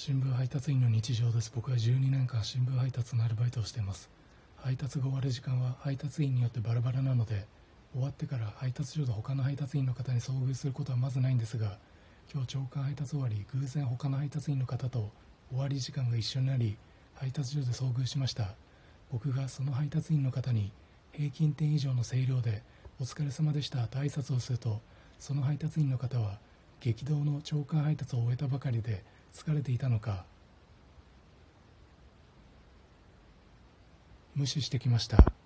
新聞配達員の日常です。僕は12年間新聞配達のアルバイトをしています。配達が終わる時間は配達員によってバラバラなので終わってから配達所で他の配達員の方に遭遇することはまずないんですが今日長官配達終わり偶然他の配達員の方と終わり時間が一緒になり配達所で遭遇しました。僕がその配達員の方に平均点以上の声量で「お疲れ様でした」と挨拶をするとその配達員の方は激動の朝刊配達を終えたばかりで疲れていたのか無視してきました。